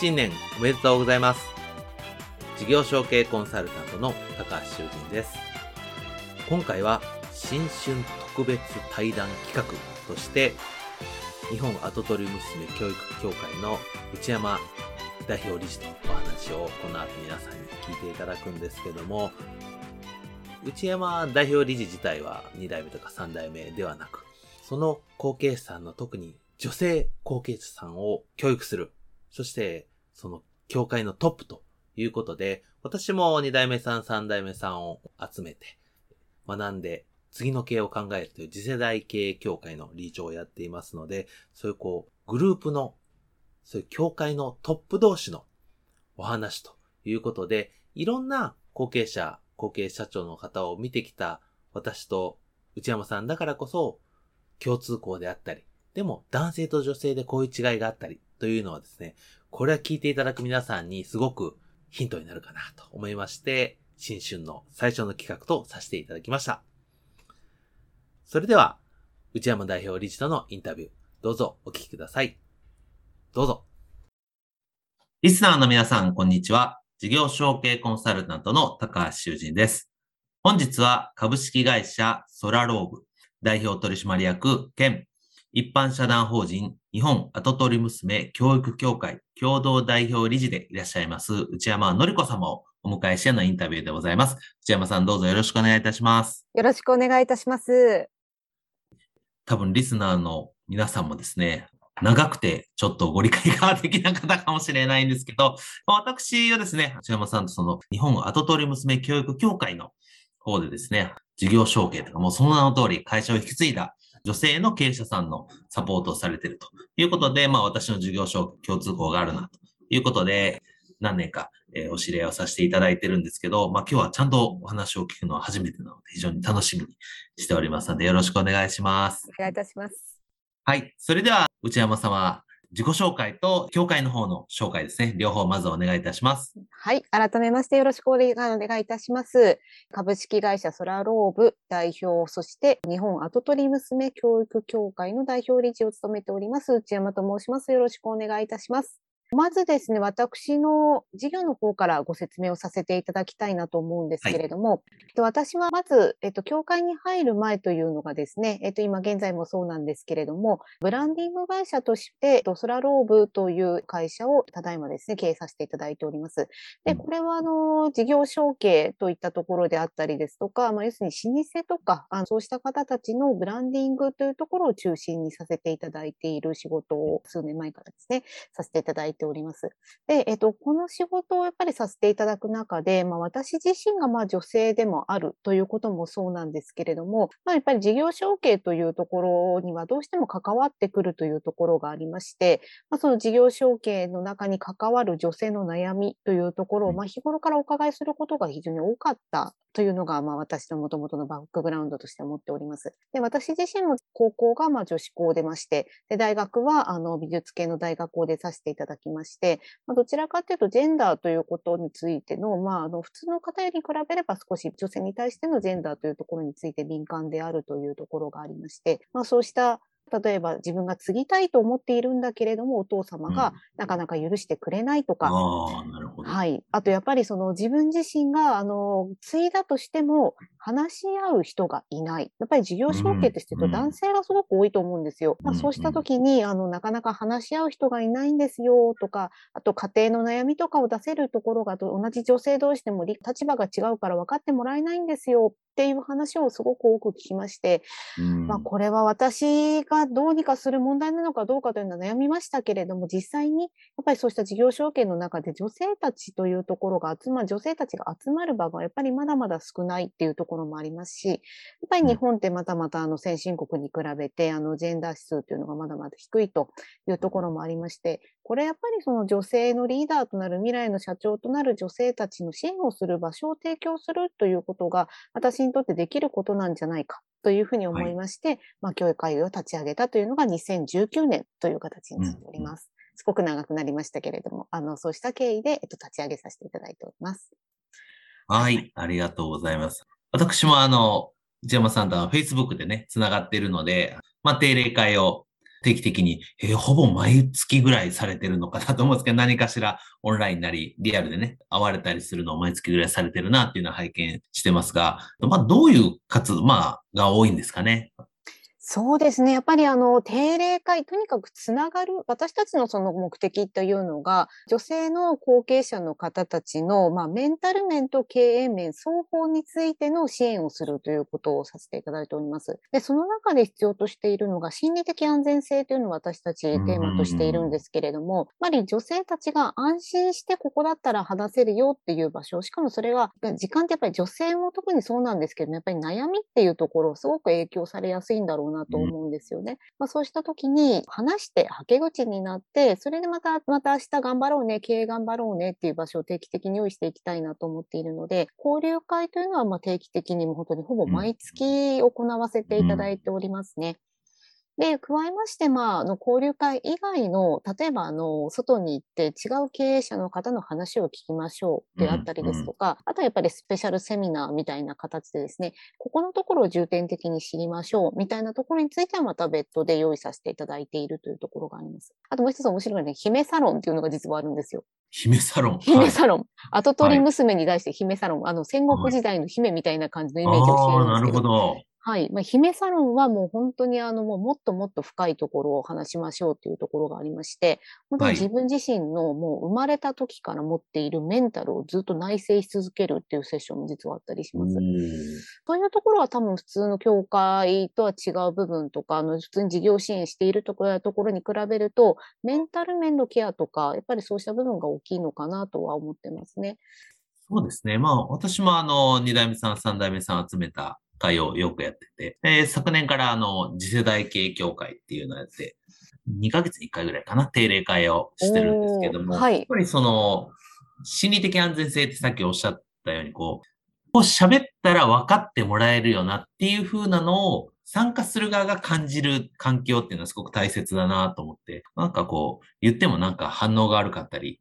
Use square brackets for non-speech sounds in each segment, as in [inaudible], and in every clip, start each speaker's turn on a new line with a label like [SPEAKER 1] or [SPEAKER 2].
[SPEAKER 1] 新年おめでとうございます。事業承継コンサルタントの高橋修人です。今回は新春特別対談企画として、日本跡取り娘教育協会の内山代表理事とお話をこの後皆さんに聞いていただくんですけども、内山代表理事自体は2代目とか3代目ではなく、その後継者さんの特に女性後継者さんを教育するそして、その教会のトップということで、私も2代目さん、3代目さんを集めて、学んで、次の経営を考えるという次世代経営協会の理事長をやっていますので、そういうこう、グループの、そういう協会のトップ同士のお話ということで、いろんな後継者、後継社長の方を見てきた私と内山さんだからこそ、共通項であったり、でも男性と女性でこういう違いがあったり、というのはですね、これは聞いていただく皆さんにすごくヒントになるかなと思いまして、新春の最初の企画とさせていただきました。それでは、内山代表理事とのインタビュー、どうぞお聞きください。どうぞ。リスナーの皆さん、こんにちは。事業承継コンサルタントの高橋修人です。本日は株式会社ソラローブ代表取締役兼一般社団法人日本跡取り娘教育協会共同代表理事でいらっしゃいます内山のり子様をお迎えしてのインタビューでございます。内山さんどうぞよろしくお願いいたします。
[SPEAKER 2] よろしくお願いいたします。
[SPEAKER 1] 多分リスナーの皆さんもですね、長くてちょっとご理解ができなかったかもしれないんですけど、私はですね、内山さんとその日本跡取り娘教育協会の方でですね、事業承継とかもうその名の通り会社を引き継いだ女性の経営者さんのサポートをされているということで、まあ私の事業所共通項があるなということで、何年か、えお知り合いをさせていただいてるんですけど、まあ今日はちゃんとお話を聞くのは初めてなので非常に楽しみにしておりますのでよろしくお願いします。
[SPEAKER 2] お願いいたします。
[SPEAKER 1] はい。それでは内山様、自己紹介と協会の方の紹介ですね。両方まずお願いいたします。
[SPEAKER 2] はい。改めましてよろしくお願いいたします。株式会社ソラローブ代表、そして日本跡取り娘教育協会の代表理事を務めております、内山と申します。よろしくお願いいたします。まずですね、私の事業の方からご説明をさせていただきたいなと思うんですけれども、はい、私はまず、えっと、協会に入る前というのがですね、えっと、今現在もそうなんですけれども、ブランディング会社として、ソラローブという会社をただいまですね、経営させていただいております。で、これは、あの、事業承継といったところであったりですとか、まあ、要するに老舗とか、あのそうした方たちのブランディングというところを中心にさせていただいている仕事を数年前からですね、させていただいてております。で、えっと、この仕事をやっぱりさせていただく中で、まあ、私自身がまあ女性でもあるということもそうなんですけれども、まあ、やっぱり事業承継というところにはどうしても関わってくるというところがありまして、まあ、その事業承継の中に関わる女性の悩みというところを、まあ、日頃からお伺いすることが非常に多かったというのが、まあ、私の元々のバックグラウンドとして思っております。で、私自身も高校がまあ女子校でまして、で、大学はあの美術系の大学校でさせていただきまして、まあ、どちらかというとジェンダーということについての、まあ、あの普通の方より比べれば少し女性に対してのジェンダーというところについて敏感であるというところがありまして、まあ、そうした例えば自分が継ぎたいと思っているんだけれども、お父様がなかなか許してくれないとか、
[SPEAKER 1] ああ、なるほど。
[SPEAKER 2] はい。あとやっぱりその自分自身が、あの、継いだとしても、話し合う人がいない。やっぱり事業承継ってしてると
[SPEAKER 1] うん
[SPEAKER 2] 男性がすごく多いと思うんですよ。まあ、
[SPEAKER 1] うん
[SPEAKER 2] そうした時に、あの、なかなか話し合う人がいないんですよとか、あと家庭の悩みとかを出せるところがど同じ女性同士でもり立場が違うから分かってもらえないんですよっていう話をすごく多く聞きまして、
[SPEAKER 1] うん
[SPEAKER 2] まあ、これは私がどうにかする問題なのかどうかというのは悩みましたけれども、実際にやっぱりそうした事業承継の中で女性たちというところが集まる、女性たちが集まる場がやっぱりまだまだ少ないっていうところもありますし、やっぱり日本ってまたまたあの先進国に比べてあのジェンダー指数というのがまだまだ低いというところもありまして、これやっぱりその女性のリーダーとなる未来の社長となる女性たちの支援をする場所を提供するということが私にとってできることなんじゃないかというふうに思いまして、まあ、教育会を立ち上げたというのが2019年という形になっております。すごく長くなりましたけれども、あの、そうした経緯で、えっと、立ち上げさせていただいております。
[SPEAKER 1] はい、ありがとうございます。私もあの、内山さんとは Facebook でね、つながっているので、まあ、定例会を定期的に、えーほぼ毎月ぐらいされてるのかなと思うんですけど、何かしらオンラインなり、リアルでね、会われたりするのを毎月ぐらいされてるなっていうのは拝見してますが、まあ、どういう活動、まあ、が多いんですかね。
[SPEAKER 2] そうですね。やっぱりあの、定例会、とにかくつながる、私たちのその目的というのが、女性の後継者の方たちの、まあ、メンタル面と経営面、双方についての支援をするということをさせていただいております。で、その中で必要としているのが、心理的安全性というのを私たちテーマとしているんですけれども、やっぱり女性たちが安心してここだったら話せるよっていう場所、しかもそれは、時間ってやっぱり女性も特にそうなんですけど、やっぱり悩みっていうところ、すごく影響されやすいんだろうなと思うんですよね。まあ、そうした時に話して、はけ口になって、それでまた、また明日頑張ろうね、経営頑張ろうねっていう場所を定期的に用意していきたいなと思っているので、交流会というのはまあ定期的にも本当にほぼ毎月行わせていただいておりますね。で、加えまして、まあ、あの、交流会以外の、例えば、あの、外に行って違う経営者の方の話を聞きましょうであったりですとか、あとはやっぱりスペシャルセミナーみたいな形でですね、ここのところを重点的に知りましょうみたいなところについてはまた別途で用意させていただいているというところがあります。あともう一つ面白いのはね、姫サロンっていうのが実はあるんですよ。
[SPEAKER 1] 姫サロン。
[SPEAKER 2] 姫サロン。跡取り娘に対して姫サロン。あの、戦国時代の姫みたいな感じのイメージをして
[SPEAKER 1] ああ、な
[SPEAKER 2] るんですけど。
[SPEAKER 1] るほど。
[SPEAKER 2] はい。まあ、姫サロンはもう本当にあの、もうもっともっと深いところを話しましょうというところがありまして、本当に
[SPEAKER 1] はい
[SPEAKER 2] 自分自身のもう生まれた時から持っているメンタルをずっと内省し続けるっていうセッションも実はあったりします。そういうところは多分普通の教会とは違う部分とか、あの普通に事業支援しているところところに比べると、メンタル面のケアとか、やっぱりそうした部分が大きいのかなとは思ってますね。
[SPEAKER 1] そうですね。まあ、私もあの、二代目さん、三代目さん集めた会をよくやってて、で昨年からあの、次世代経営協会っていうのをやって、2ヶ月に1回ぐらいかな、定例会をしてるんですけども、
[SPEAKER 2] はい。
[SPEAKER 1] やっぱりその、心理的安全性ってさっきおっしゃったように、こう、こう喋ったら分かってもらえるよなっていう風なのを参加する側が感じる環境っていうのはすごく大切だなと思って、なんかこう、言ってもなんか反応が悪かったり、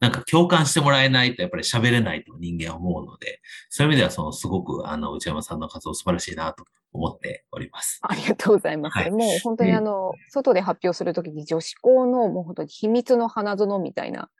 [SPEAKER 1] なんか共感してもらえないとやっぱり喋れないと人間は思うので、そういう意味ではそのすごくあの内山さんの活動素晴らしいなと思っております。
[SPEAKER 2] ありがとうございます。
[SPEAKER 1] はい
[SPEAKER 2] もう本当に
[SPEAKER 1] うん
[SPEAKER 2] あの、外で発表するときに女子校のもう本当に秘密の花園みたいな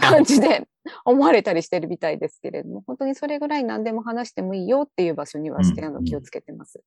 [SPEAKER 2] 感じで思われたりしてるみたいですけれども、本当にそれぐらい何でも話してもいいよっていう場所にはして、
[SPEAKER 1] うん
[SPEAKER 2] あの気をつけてます。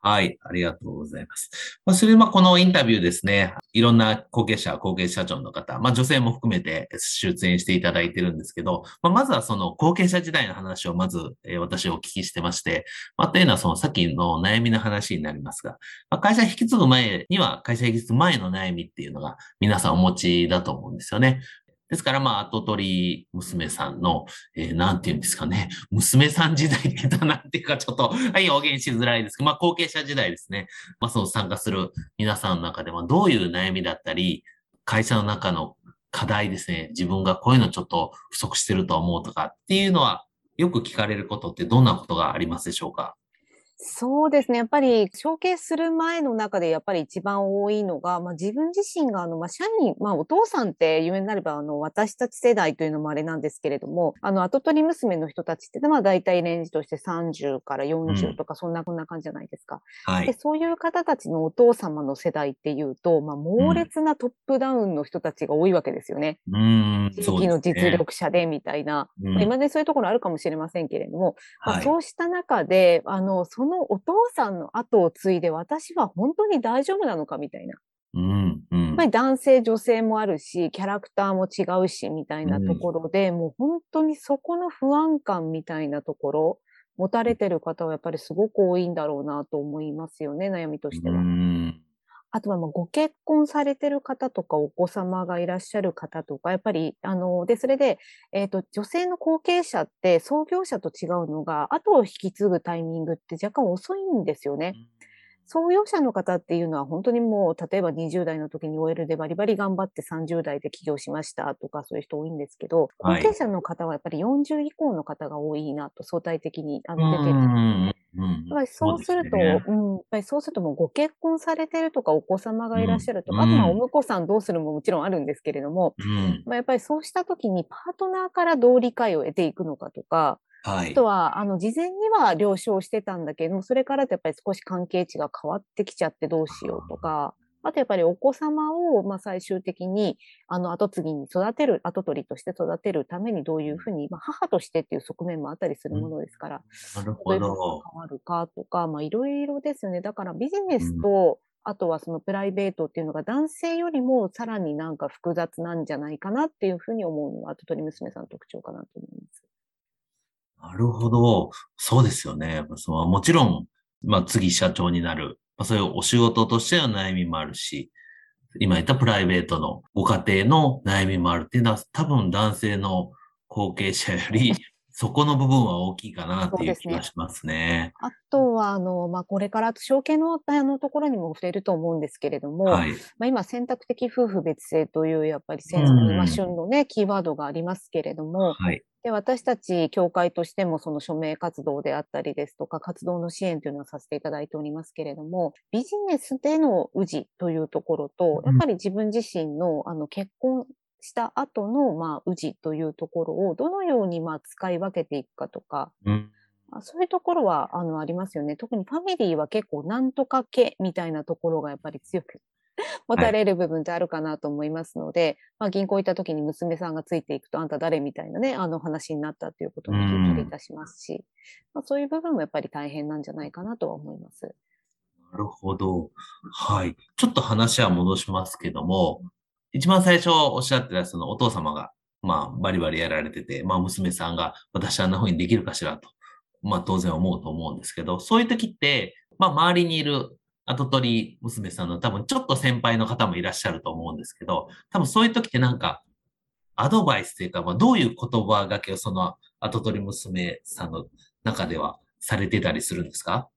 [SPEAKER 1] はい、ありがとうございます。まあ、それで、このインタビューですね、いろんな後継者、後継社長の方、まあ、女性も含めて出演していただいてるんですけど、まあ、まずはその後継者時代の話をまず、えー私お聞きしてまして、まあ、というのはそのさっきの悩みの話になりますが、まあ、会社引き継ぐ前には、会社引き継ぐ前の悩みっていうのが皆さんお持ちだと思うんですよね。ですから、まあ、後取り娘さんの、えーなんていうんですかね、娘さん時代って言ったなんていうか、ちょっと、はい、表現しづらいですけど、まあ、後継者時代ですね。まあ、その参加する皆さんの中では、どういう悩みだったり、会社の中の課題ですね、自分がこういうのちょっと不足してると思うとかっていうのは、よく聞かれることってどんなことがありますでしょうか？
[SPEAKER 2] そうですね。やっぱり、承継する前の中でやっぱり一番多いのが、まあ、自分自身が、あの、まあ、社員、まあ、お父さんって有名になれば、あの、私たち世代というのもあれなんですけれども、あの、後取り娘の人たちって、まあ、大体レンジとして30から40とか、そんな、こんな感じじゃないですか。
[SPEAKER 1] はい。
[SPEAKER 2] で、そういう方たちのお父様の世代っていうと、まあ、猛烈なトップダウンの人たちが多いわけですよね。
[SPEAKER 1] うーん、
[SPEAKER 2] 地域の実。力者でみたいな。
[SPEAKER 1] うん
[SPEAKER 2] まあ、今ね、そういうところあるかもしれませんけれども、まあ
[SPEAKER 1] はい。
[SPEAKER 2] そうした中で、あの、そのお父さんの後を継いで私は本当に大丈夫なのかみたいな。
[SPEAKER 1] うん、うん
[SPEAKER 2] やっぱ。り男性、女性もあるし、キャラクターも違うし、みたいなところで、もう本当にそこの不安感みたいなところ、持たれてる方はやっぱりすごく多いんだろうなと思いますよね、悩みとして
[SPEAKER 1] う
[SPEAKER 2] は。
[SPEAKER 1] ん
[SPEAKER 2] あとは、まあ、ご結婚されてる方とか、お子様がいらっしゃる方とか、やっぱり、あの、で、それで、えっと、女性の後継者って創業者と違うのが、後を引き継ぐタイミングって若干遅いんですよね。創業者の方っていうのは本当にもう、例えば20代の時に OL でバリバリ頑張って30代で起業しましたとかそういう人多いんですけど、後
[SPEAKER 1] はい
[SPEAKER 2] 継者の方はやっぱり40以降の方が多いなと相対的にあ
[SPEAKER 1] う
[SPEAKER 2] の出てる。
[SPEAKER 1] ん、うん。
[SPEAKER 2] やっぱりそうすると、
[SPEAKER 1] そう
[SPEAKER 2] ん、やっぱりそうするともうご結婚されてるとかお子様がいらっしゃるとか、
[SPEAKER 1] うん
[SPEAKER 2] あとまあ
[SPEAKER 1] うん。
[SPEAKER 2] お婿さんどうするももちろんあるんですけれども、
[SPEAKER 1] うん。
[SPEAKER 2] まあ、やっぱりそうした時にパートナーからどう理解を得ていくのかとか、
[SPEAKER 1] はい
[SPEAKER 2] あと。は、あの、事前には了承してたんだけども、それからとやっぱり少し関係値が変わってきちゃってどうしようとか、あとやっぱりお子様を、まあ最終的に、あの、後継ぎに育てる、後取りとして育てるためにどういうふうに、まあ母としてっていう側面もあったりするものですから、
[SPEAKER 1] なる
[SPEAKER 2] どういうふうに
[SPEAKER 1] ほど。
[SPEAKER 2] 変わるかとか、まあいろいろですよね。だからビジネスと、あとはそのプライベートっていうのが男性よりもさらになんか複雑なんじゃないかなっていうふうに思うのが後取り娘さんの特徴かなと思います。
[SPEAKER 1] なるほど。そうですよね。そのもちろん、まあ次社長になる。まあそういうお仕事としての悩みもあるし、今言ったプライベートのご家庭の悩みもあるっていうのは多分男性の後継者よりそこの部分は大きいかなっていう気がしますね。
[SPEAKER 2] あとは、あの、まあ、これから証券のあのところにも触れると思うんですけれども、
[SPEAKER 1] はい。
[SPEAKER 2] まあ、今、選択的夫婦別姓という、やっぱり選
[SPEAKER 1] うん
[SPEAKER 2] まあ、旬のね、キーワードがありますけれども、
[SPEAKER 1] はい。
[SPEAKER 2] で、私たち、協会としても、その署名活動であったりですとか、活動の支援というのはさせていただいておりますけれども、ビジネスでの氏というところと、やっぱり自分自身の、あの、結婚した後の、まあ、氏というところを、どのように、まあ、使い分けていくかとか、
[SPEAKER 1] うん。
[SPEAKER 2] あそういうところは、あの、ありますよね。特にファミリーは結構、なんとか家みたいなところがやっぱり強く [laughs] 持たれる部分ってあるかなと思いますので、まあ、銀行行った時に娘さんがついていくと、あんた誰みたいなね、あの話になったということも聞いたりいたしますし、まあ、そういう部分もやっぱり大変なんじゃないかなとは思います。
[SPEAKER 1] なるほど。はい。ちょっと話は戻しますけども、一番最初おっしゃってたそのお父様が、まあバリバリやられてて、まあ娘さんが私あんな風にできるかしらと、まあ当然思うと思うんですけど、そういう時って、まあ周りにいる後取り娘さんの多分ちょっと先輩の方もいらっしゃると思うんですけど、多分そういう時ってなんか、アドバイスというか、まあどういう言葉がけをその後取り娘さんの中ではされてたりするんですか？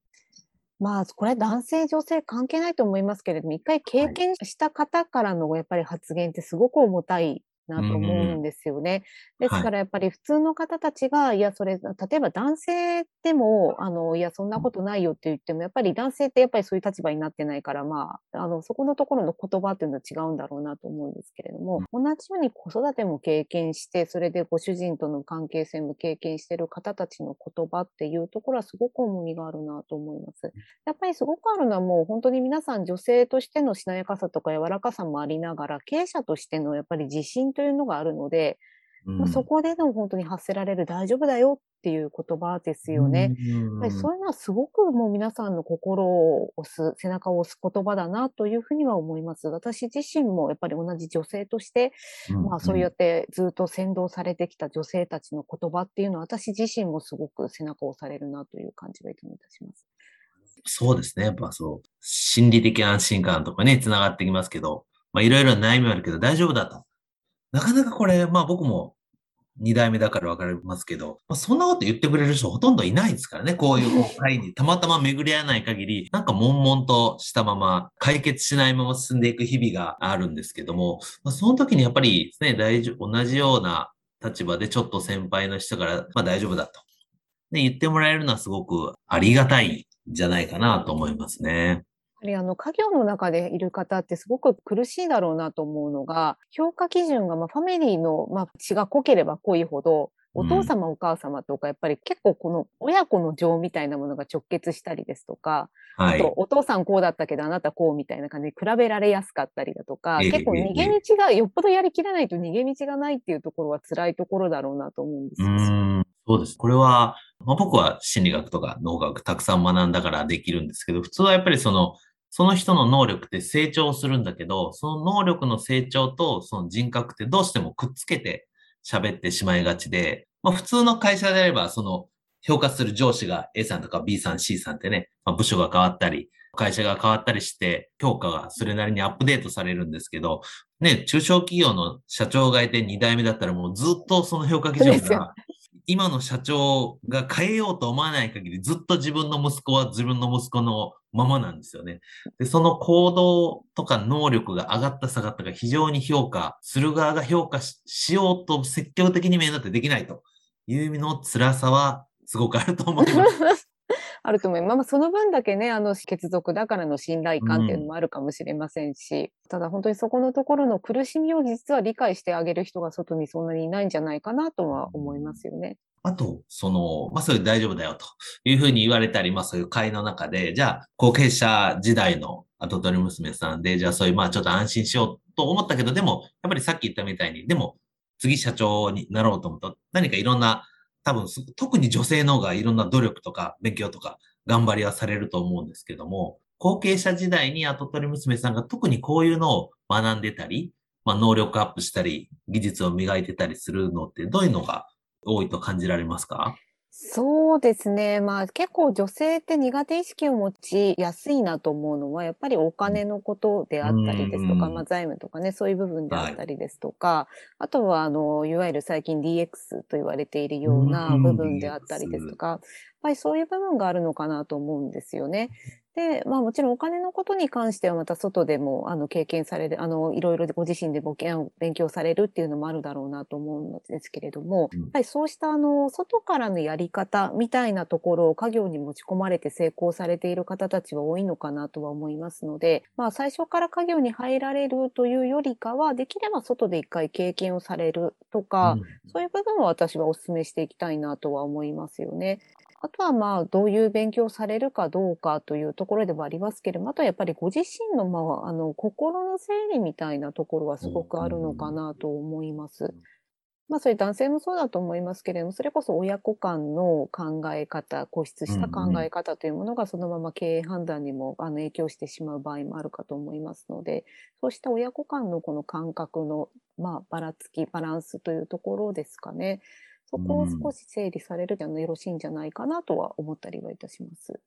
[SPEAKER 2] まあ、これ男性、女性関係ないと思いますけれども、一回経験した方からのやっぱり発言ってすごく重たいなと思うんですよね。です
[SPEAKER 1] はい。
[SPEAKER 2] からやっぱり普通の方たちが、いや、それ、例えば男性でも、あの、いや、そんなことないよって言っても、やっぱり男性ってやっぱりそういう立場になってないから、まあ、あの、そこのところの言葉っていうのは違うんだろうなと思うんですけれども、同じように子育ても経験して、それでご主人との関係性も経験している方たちの言葉っていうところはすごく重みがあるなと思います。やっぱりすごくあるのはもう本当に皆さん女性としてのしなやかさとか柔らかさもありながら、経営者としてのやっぱり自信というのがあるので、まあそこでの本当に発せられる大丈夫だよっていう言葉ですよね。やっぱりそういうのはすごくもう皆さんの心を押す、背中を押す言葉だなというふうには思います。私自身もやっぱり同じ女性として、まあそうやってずっと先導されてきた女性たちの言葉っていうのは私自身もすごく背中を押されるなという感じがいつもいたします。
[SPEAKER 1] そうですね。やっぱそう、心理的安心感とかね、つながってきますけど、まあいろいろ悩みはあるけど大丈夫だと。なかなかこれ、まあ僕も二代目だからわかりますけど、まあ、そんなこと言ってくれる人ほとんどいないですからね。こういう会にたまたま巡り合わない限り、なんか悶々としたまま解決しないまま進んでいく日々があるんですけども、まあ、その時にやっぱりね、大丈夫、同じような立場でちょっと先輩の人から、まあ大丈夫だと。で、言ってもらえるのはすごくありがたいんじゃないかなと思いますね。
[SPEAKER 2] やはりあの家業の中でいる方ってすごく苦しいだろうなと思うのが、評価基準がまあファミリーのまあ血が濃ければ濃いほど、お父様、お母様とか、やっぱり結構この親子の情みたいなものが直結したりですとか、
[SPEAKER 1] はい。
[SPEAKER 2] あとお父さんこうだったけどあなたこうみたいな感じで比べられやすかったりだとか、
[SPEAKER 1] ええ
[SPEAKER 2] 結構逃げ道が、よっぽどやりきらないと逃げ道がないっていうところは辛いところだろうなと思うんです
[SPEAKER 1] う
[SPEAKER 2] よ。
[SPEAKER 1] そうです。これは、まあ、僕は心理学とか脳学たくさん学んだからできるんですけど、普通はやっぱりその、その人の能力って成長するんだけど、その能力の成長とその人格ってどうしてもくっつけて喋ってしまいがちで、まあ普通の会社であれば、その評価する上司が A さんとか B さん、C さんってね、まあ、部署が変わったり、会社が変わったりして、評価がそれなりにアップデートされるんですけど、ね、中小企業の社長がいて2代目だったらもうずっとその評価基準が、今の社長が変えようと思わない限りずっと自分の息子は自分の息子のままなんですよね。で、その行動とか能力が上がった下がったが非常に評価する側が評価しようと積極的に目立ってできないという意味の辛さはすごくあると思います。[laughs]
[SPEAKER 2] あると思います。まあ、その分だけね、あの、血族だからの信頼感っていうのもあるかもしれませんし、ただ本当にそこのところの苦しみを実は理解してあげる人が外にそんなにいないんじゃないかなとは思いますよね。
[SPEAKER 1] あと、その、まあ、それ大丈夫だよというふうに言われたり、まあ、そういう会の中で、じゃあ、後継者時代の後取り娘さんで、じゃあ、そういう、まあ、ちょっと安心しようと思ったけど、でも、やっぱりさっき言ったみたいに、でも、次社長になろうと思うと、何かいろんな、多分、特に女性の方がいろんな努力とか勉強とか頑張りはされると思うんですけども、後継者時代に後取り娘さんが特にこういうのを学んでたり、まあ、能力アップしたり、技術を磨いてたりするのってどういうのが多いと感じられますか？
[SPEAKER 2] そうですね。まあ結構女性って苦手意識を持ちやすいなと思うのは、やっぱりお金のことであったりですとか、
[SPEAKER 1] うん。
[SPEAKER 2] まあ財務とかね、そういう部分であったりですとか、あとはあの、いわゆる最近 DX と言われているような
[SPEAKER 1] うん。
[SPEAKER 2] 部分であったりですとか、やっぱりそういう部分があるのかなと思うんですよね。で、まあもちろんお金のことに関してはまた外でもあの経験される、あの、いろいろご自身でご勉強されるっていうのもあるだろうなと思うんですけれども、
[SPEAKER 1] うん
[SPEAKER 2] やっぱりそうしたあの、外からのやり方みたいなところを家業に持ち込まれて成功されている方たちは多いのかなとは思いますので、まあ最初から家業に入られるというよりかは、できれば外で一回経験をされるとか、そういう部分は私はお勧めしていきたいなとは思いますよね。あとはまあ、どういう勉強されるかどうかというところではありますけれども、あとはやっぱりご自身の、まあ、あの、心の整理みたいなところはすごくあるのかなと思います。まあ、それ男性もそうだと思いますけれども、それこそ親子間の考え方、固執した考え方というものがそのまま経営判断にもあの影響してしまう場合もあるかと思いますので、そうした親子間のこの感覚の、まあ、ばらつき、バランスというところですかね。そこを少し整理されるとよろしいんじゃないかなとは思ったりはいたします。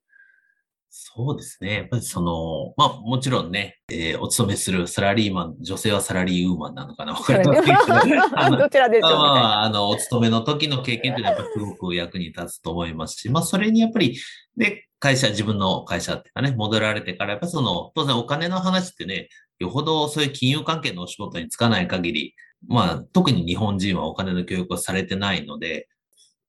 [SPEAKER 1] そうですね。やっぱりその、まあもちろんね、えーお勤めするサラリーマン、女性はサラリーウーマンなのかなわかりませんけど、[laughs]
[SPEAKER 2] どちらでしょう。
[SPEAKER 1] まあ、あの、お勤めの時の経験というのはやっぱりすごく役に立つと思いますし、まあ、それにやっぱり、で、会社、自分の会社っていうかね、戻られてから、やっぱりその、当然お金の話ってね、よほどそういう金融関係のお仕事に就かない限り、まあ、特に日本人はお金の教育をされてないので、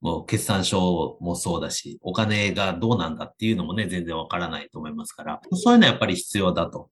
[SPEAKER 1] もう決算書もそうだし、お金がどうなんだっていうのもね、全然わからないと思いますから、そういうのはやっぱり必要だと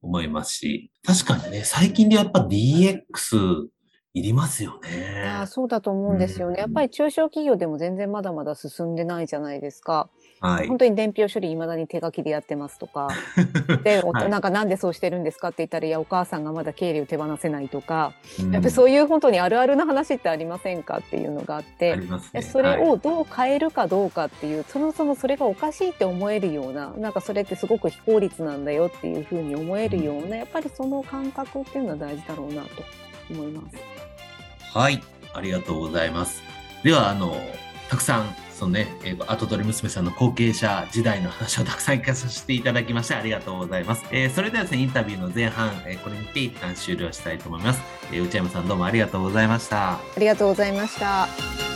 [SPEAKER 1] 思いますし、確かにね、最近でやっぱ DX いりますよね。
[SPEAKER 2] ああそうだと思うんですよね。
[SPEAKER 1] うん
[SPEAKER 2] やっぱり中小企業でも全然まだまだ進んでないじゃないですか。
[SPEAKER 1] はい
[SPEAKER 2] 本。当に伝票処理未だに手書きでやってますとか。[laughs] で、お
[SPEAKER 1] はい
[SPEAKER 2] なんかなんでそうしてるんですかって言ったら、いや、お母さんがまだ経理を手放せないとか、
[SPEAKER 1] うん
[SPEAKER 2] やっぱりそういう本当にあるあるな話ってありませんかっていうのがあって、
[SPEAKER 1] ね。
[SPEAKER 2] でそれ
[SPEAKER 1] はい
[SPEAKER 2] をどう変えるかどうかっていう、そもそもそれがおかしいって思えるような、なんかそれってすごく非効率なんだよっていうふうに思えるような、やっぱりその感覚っていうのは大事だろうなと思います。
[SPEAKER 1] はい、ありがとうございます。では、あの、たくさん、そのね、えー、後取り娘さんの後継者時代の話をたくさん聞かさせていただきまして、ありがとうございます。えーそれではですね、インタビューの前半、えーこれにて一旦終了したいと思います。えー内山さんどうもありがとうございました。
[SPEAKER 2] ありがとうございました。